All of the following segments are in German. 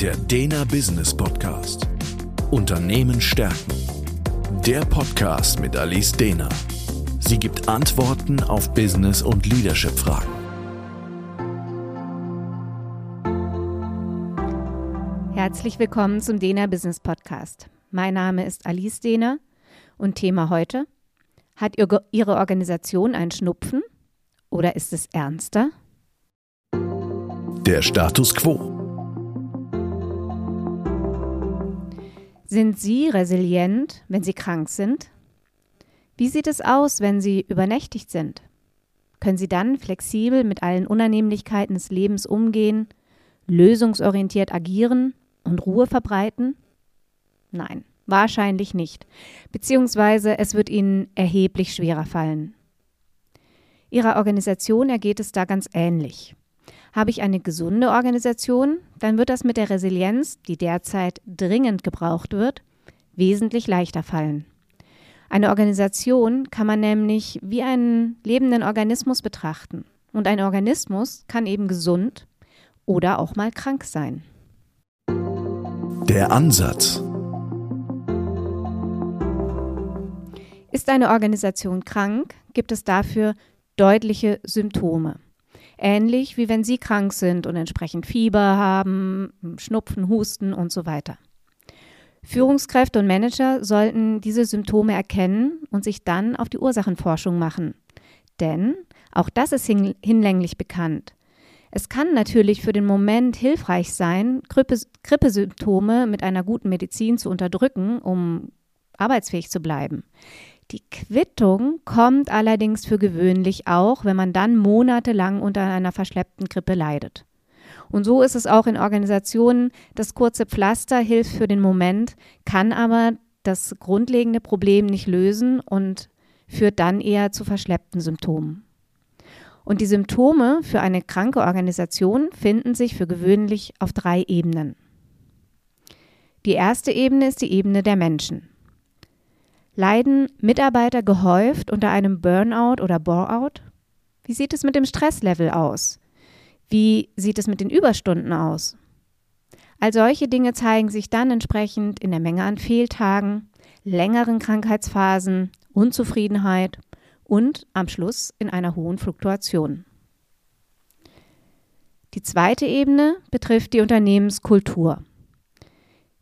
Der Dena Business Podcast. Unternehmen stärken. Der Podcast mit Alice Dena. Sie gibt Antworten auf Business- und Leadership-Fragen. Herzlich willkommen zum Dena Business Podcast. Mein Name ist Alice Dehner und Thema heute: Hat Ihre Organisation einen Schnupfen oder ist es ernster? Der Status quo. Sind Sie resilient, wenn Sie krank sind? Wie sieht es aus, wenn Sie übernächtigt sind? Können Sie dann flexibel mit allen Unannehmlichkeiten des Lebens umgehen, lösungsorientiert agieren und Ruhe verbreiten? Nein, wahrscheinlich nicht. Beziehungsweise es wird Ihnen erheblich schwerer fallen. Ihrer Organisation ergeht es da ganz ähnlich. Habe ich eine gesunde Organisation, dann wird das mit der Resilienz, die derzeit dringend gebraucht wird, wesentlich leichter fallen. Eine Organisation kann man nämlich wie einen lebenden Organismus betrachten. Und ein Organismus kann eben gesund oder auch mal krank sein. Der Ansatz. Ist eine Organisation krank, gibt es dafür deutliche Symptome. Ähnlich wie wenn Sie krank sind und entsprechend Fieber haben, Schnupfen, Husten und so weiter. Führungskräfte und Manager sollten diese Symptome erkennen und sich dann auf die Ursachenforschung machen. Denn auch das ist hin hinlänglich bekannt. Es kann natürlich für den Moment hilfreich sein, Grippe Grippesymptome mit einer guten Medizin zu unterdrücken, um arbeitsfähig zu bleiben. Die Quittung kommt allerdings für gewöhnlich auch, wenn man dann monatelang unter einer verschleppten Grippe leidet. Und so ist es auch in Organisationen. Das kurze Pflaster hilft für den Moment, kann aber das grundlegende Problem nicht lösen und führt dann eher zu verschleppten Symptomen. Und die Symptome für eine kranke Organisation finden sich für gewöhnlich auf drei Ebenen. Die erste Ebene ist die Ebene der Menschen. Leiden Mitarbeiter gehäuft unter einem Burnout oder Boreout? Wie sieht es mit dem Stresslevel aus? Wie sieht es mit den Überstunden aus? All solche Dinge zeigen sich dann entsprechend in der Menge an Fehltagen, längeren Krankheitsphasen, Unzufriedenheit und am Schluss in einer hohen Fluktuation. Die zweite Ebene betrifft die Unternehmenskultur.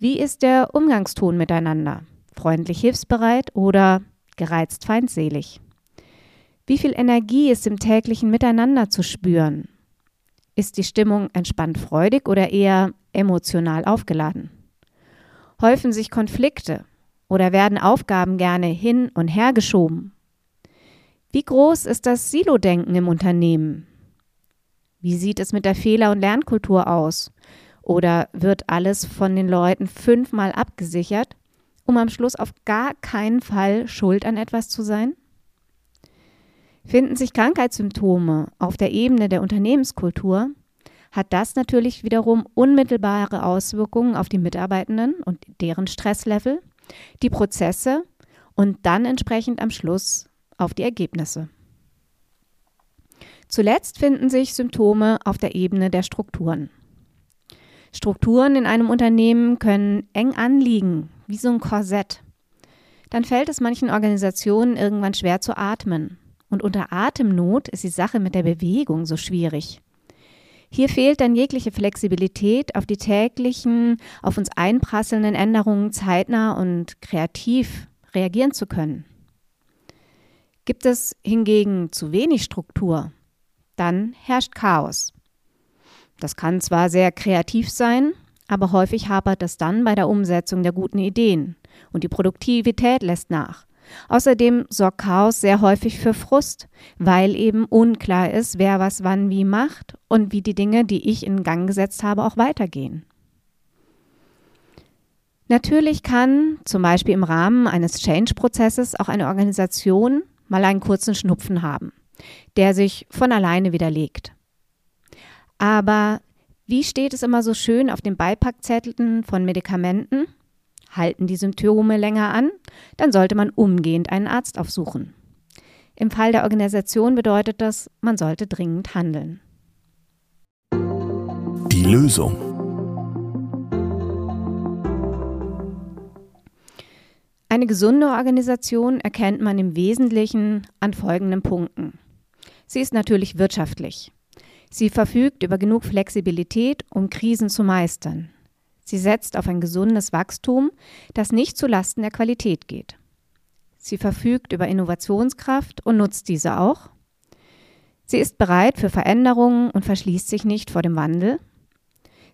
Wie ist der Umgangston miteinander? Freundlich hilfsbereit oder gereizt feindselig? Wie viel Energie ist im täglichen Miteinander zu spüren? Ist die Stimmung entspannt freudig oder eher emotional aufgeladen? Häufen sich Konflikte oder werden Aufgaben gerne hin und her geschoben? Wie groß ist das Silo-Denken im Unternehmen? Wie sieht es mit der Fehler- und Lernkultur aus? Oder wird alles von den Leuten fünfmal abgesichert um am Schluss auf gar keinen Fall schuld an etwas zu sein? Finden sich Krankheitssymptome auf der Ebene der Unternehmenskultur, hat das natürlich wiederum unmittelbare Auswirkungen auf die Mitarbeitenden und deren Stresslevel, die Prozesse und dann entsprechend am Schluss auf die Ergebnisse. Zuletzt finden sich Symptome auf der Ebene der Strukturen. Strukturen in einem Unternehmen können eng anliegen, wie so ein Korsett. Dann fällt es manchen Organisationen irgendwann schwer zu atmen. Und unter Atemnot ist die Sache mit der Bewegung so schwierig. Hier fehlt dann jegliche Flexibilität, auf die täglichen, auf uns einprasselnden Änderungen zeitnah und kreativ reagieren zu können. Gibt es hingegen zu wenig Struktur, dann herrscht Chaos. Das kann zwar sehr kreativ sein, aber häufig hapert es dann bei der Umsetzung der guten Ideen und die Produktivität lässt nach. Außerdem sorgt Chaos sehr häufig für Frust, weil eben unklar ist, wer was wann wie macht und wie die Dinge, die ich in Gang gesetzt habe, auch weitergehen. Natürlich kann zum Beispiel im Rahmen eines Change-Prozesses auch eine Organisation mal einen kurzen Schnupfen haben, der sich von alleine widerlegt. Aber wie steht es immer so schön auf den Beipackzetteln von Medikamenten? Halten die Symptome länger an, dann sollte man umgehend einen Arzt aufsuchen. Im Fall der Organisation bedeutet das, man sollte dringend handeln. Die Lösung. Eine gesunde Organisation erkennt man im Wesentlichen an folgenden Punkten. Sie ist natürlich wirtschaftlich. Sie verfügt über genug Flexibilität, um Krisen zu meistern. Sie setzt auf ein gesundes Wachstum, das nicht zu Lasten der Qualität geht. Sie verfügt über Innovationskraft und nutzt diese auch. Sie ist bereit für Veränderungen und verschließt sich nicht vor dem Wandel.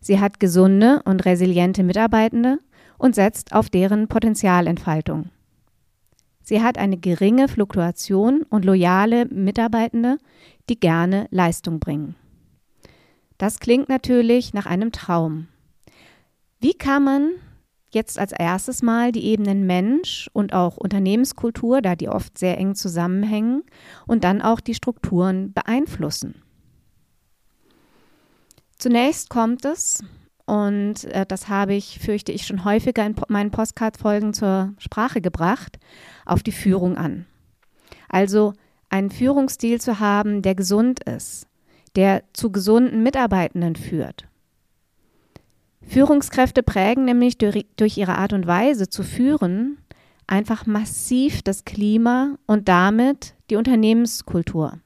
Sie hat gesunde und resiliente Mitarbeitende und setzt auf deren Potenzialentfaltung. Sie hat eine geringe Fluktuation und loyale Mitarbeitende, die gerne Leistung bringen. Das klingt natürlich nach einem Traum. Wie kann man jetzt als erstes mal die Ebenen Mensch und auch Unternehmenskultur, da die oft sehr eng zusammenhängen, und dann auch die Strukturen beeinflussen? Zunächst kommt es, und äh, das habe ich, fürchte ich, schon häufiger in meinen Postcard-Folgen zur Sprache gebracht, auf die Führung an. Also einen Führungsstil zu haben, der gesund ist, der zu gesunden Mitarbeitenden führt. Führungskräfte prägen nämlich durch, ihre Art und Weise zu führen einfach massiv das Klima und damit die Unternehmenskultur.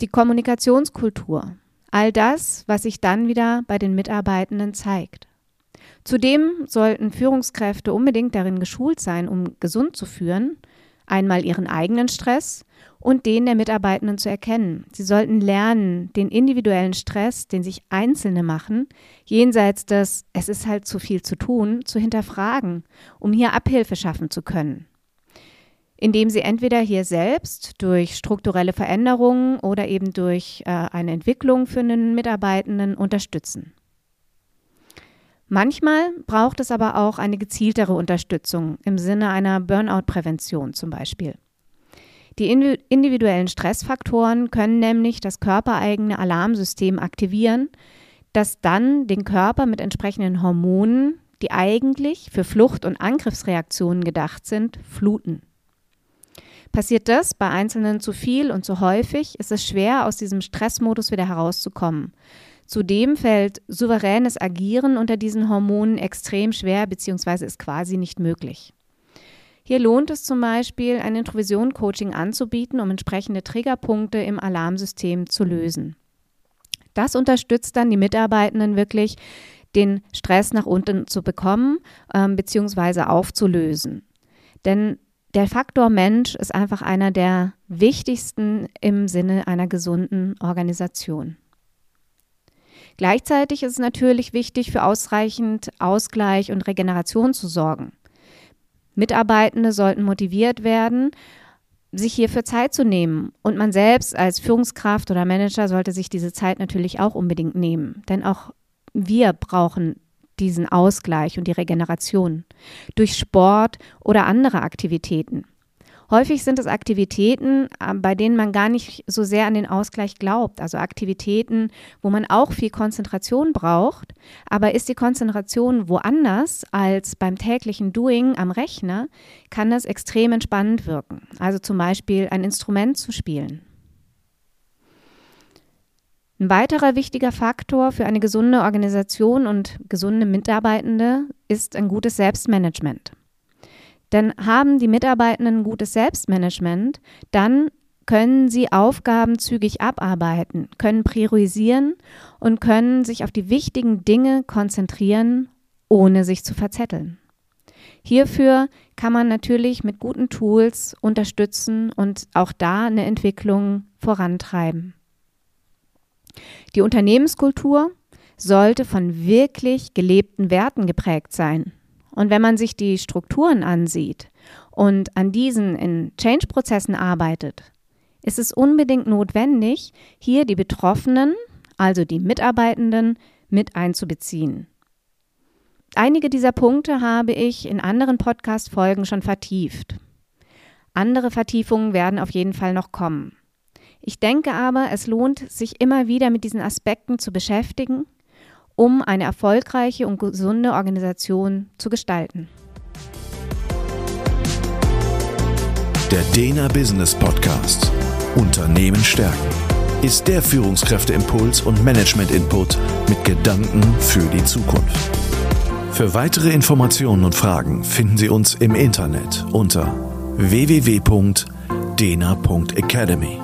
Die Kommunikationskultur, all das, was sich dann wieder bei den Mitarbeitenden zeigt. Zudem sollten Führungskräfte unbedingt darin geschult sein, um gesund zu führen, einmal ihren eigenen Stress und den der Mitarbeitenden zu erkennen. Sie sollten lernen, den individuellen Stress, den sich Einzelne machen, jenseits des es ist halt zu viel zu tun, zu hinterfragen, um hier Abhilfe schaffen zu können. Indem sie entweder hier selbst durch strukturelle Veränderungen oder eben durch äh, eine Entwicklung für einen Mitarbeitenden unterstützen. Manchmal braucht es aber auch eine gezieltere Unterstützung im Sinne einer Burnout-Prävention zum Beispiel. Die individuellen Stressfaktoren können nämlich das körpereigene Alarmsystem aktivieren, das dann den Körper mit entsprechenden Hormonen, die eigentlich für Flucht- und Angriffsreaktionen gedacht sind, fluten. Passiert das bei Einzelnen zu viel und zu häufig, ist es schwer, aus diesem Stressmodus wieder herauszukommen. Zudem fällt souveränes Agieren unter diesen Hormonen extrem schwer bzw. ist quasi nicht möglich. Hier lohnt es zum Beispiel, ein Introvision-Coaching anzubieten, um entsprechende Triggerpunkte im Alarmsystem zu lösen. Das unterstützt dann die Mitarbeitenden wirklich, den Stress nach unten zu bekommen ähm, bzw. aufzulösen. Denn der Faktor Mensch ist einfach einer der wichtigsten im Sinne einer gesunden Organisation. Gleichzeitig ist es natürlich wichtig, für ausreichend Ausgleich und Regeneration zu sorgen. Mitarbeitende sollten motiviert werden, sich hierfür Zeit zu nehmen. Und man selbst als Führungskraft oder Manager sollte sich diese Zeit natürlich auch unbedingt nehmen. Denn auch wir brauchen diesen Ausgleich und die Regeneration durch Sport oder andere Aktivitäten. Häufig sind es Aktivitäten, ähm, bei denen man gar nicht so sehr an den Ausgleich glaubt. Also Aktivitäten, wo man auch viel Konzentration braucht. Aber ist die Konzentration woanders als beim täglichen Doing am Rechner, kann das extrem entspannend wirken. Also zum Beispiel ein Instrument zu spielen. Ein weiterer wichtiger Faktor für eine gesunde Organisation und gesunde Mitarbeitende ist ein gutes Selbstmanagement. Denn haben die Mitarbeitenden gutes Selbstmanagement, dann können sie Aufgaben zügig abarbeiten, können priorisieren und können sich auf die wichtigen Dinge konzentrieren, ohne sich zu verzetteln. Hierfür kann man natürlich mit guten Tools unterstützen und auch da eine Entwicklung vorantreiben. Die Unternehmenskultur sollte von wirklich gelebten Werten geprägt sein und wenn man sich die Strukturen ansieht und an diesen in Change-Prozessen arbeitet, ist es unbedingt notwendig, hier die Betroffenen, also die Mitarbeitenden, mit einzubeziehen. Einige dieser Punkte habe ich in anderen Podcast-Folgen schon vertieft. Andere Vertiefungen werden auf jeden Fall noch kommen. Ich denke aber, es lohnt sich immer wieder mit diesen Aspekten zu beschäftigen um eine erfolgreiche und gesunde Organisation zu gestalten. Der Dena Business Podcast Unternehmen stärken ist der Führungskräfteimpuls und Management-Input mit Gedanken für die Zukunft. Für weitere Informationen und Fragen finden Sie uns im Internet unter www.dena.academy.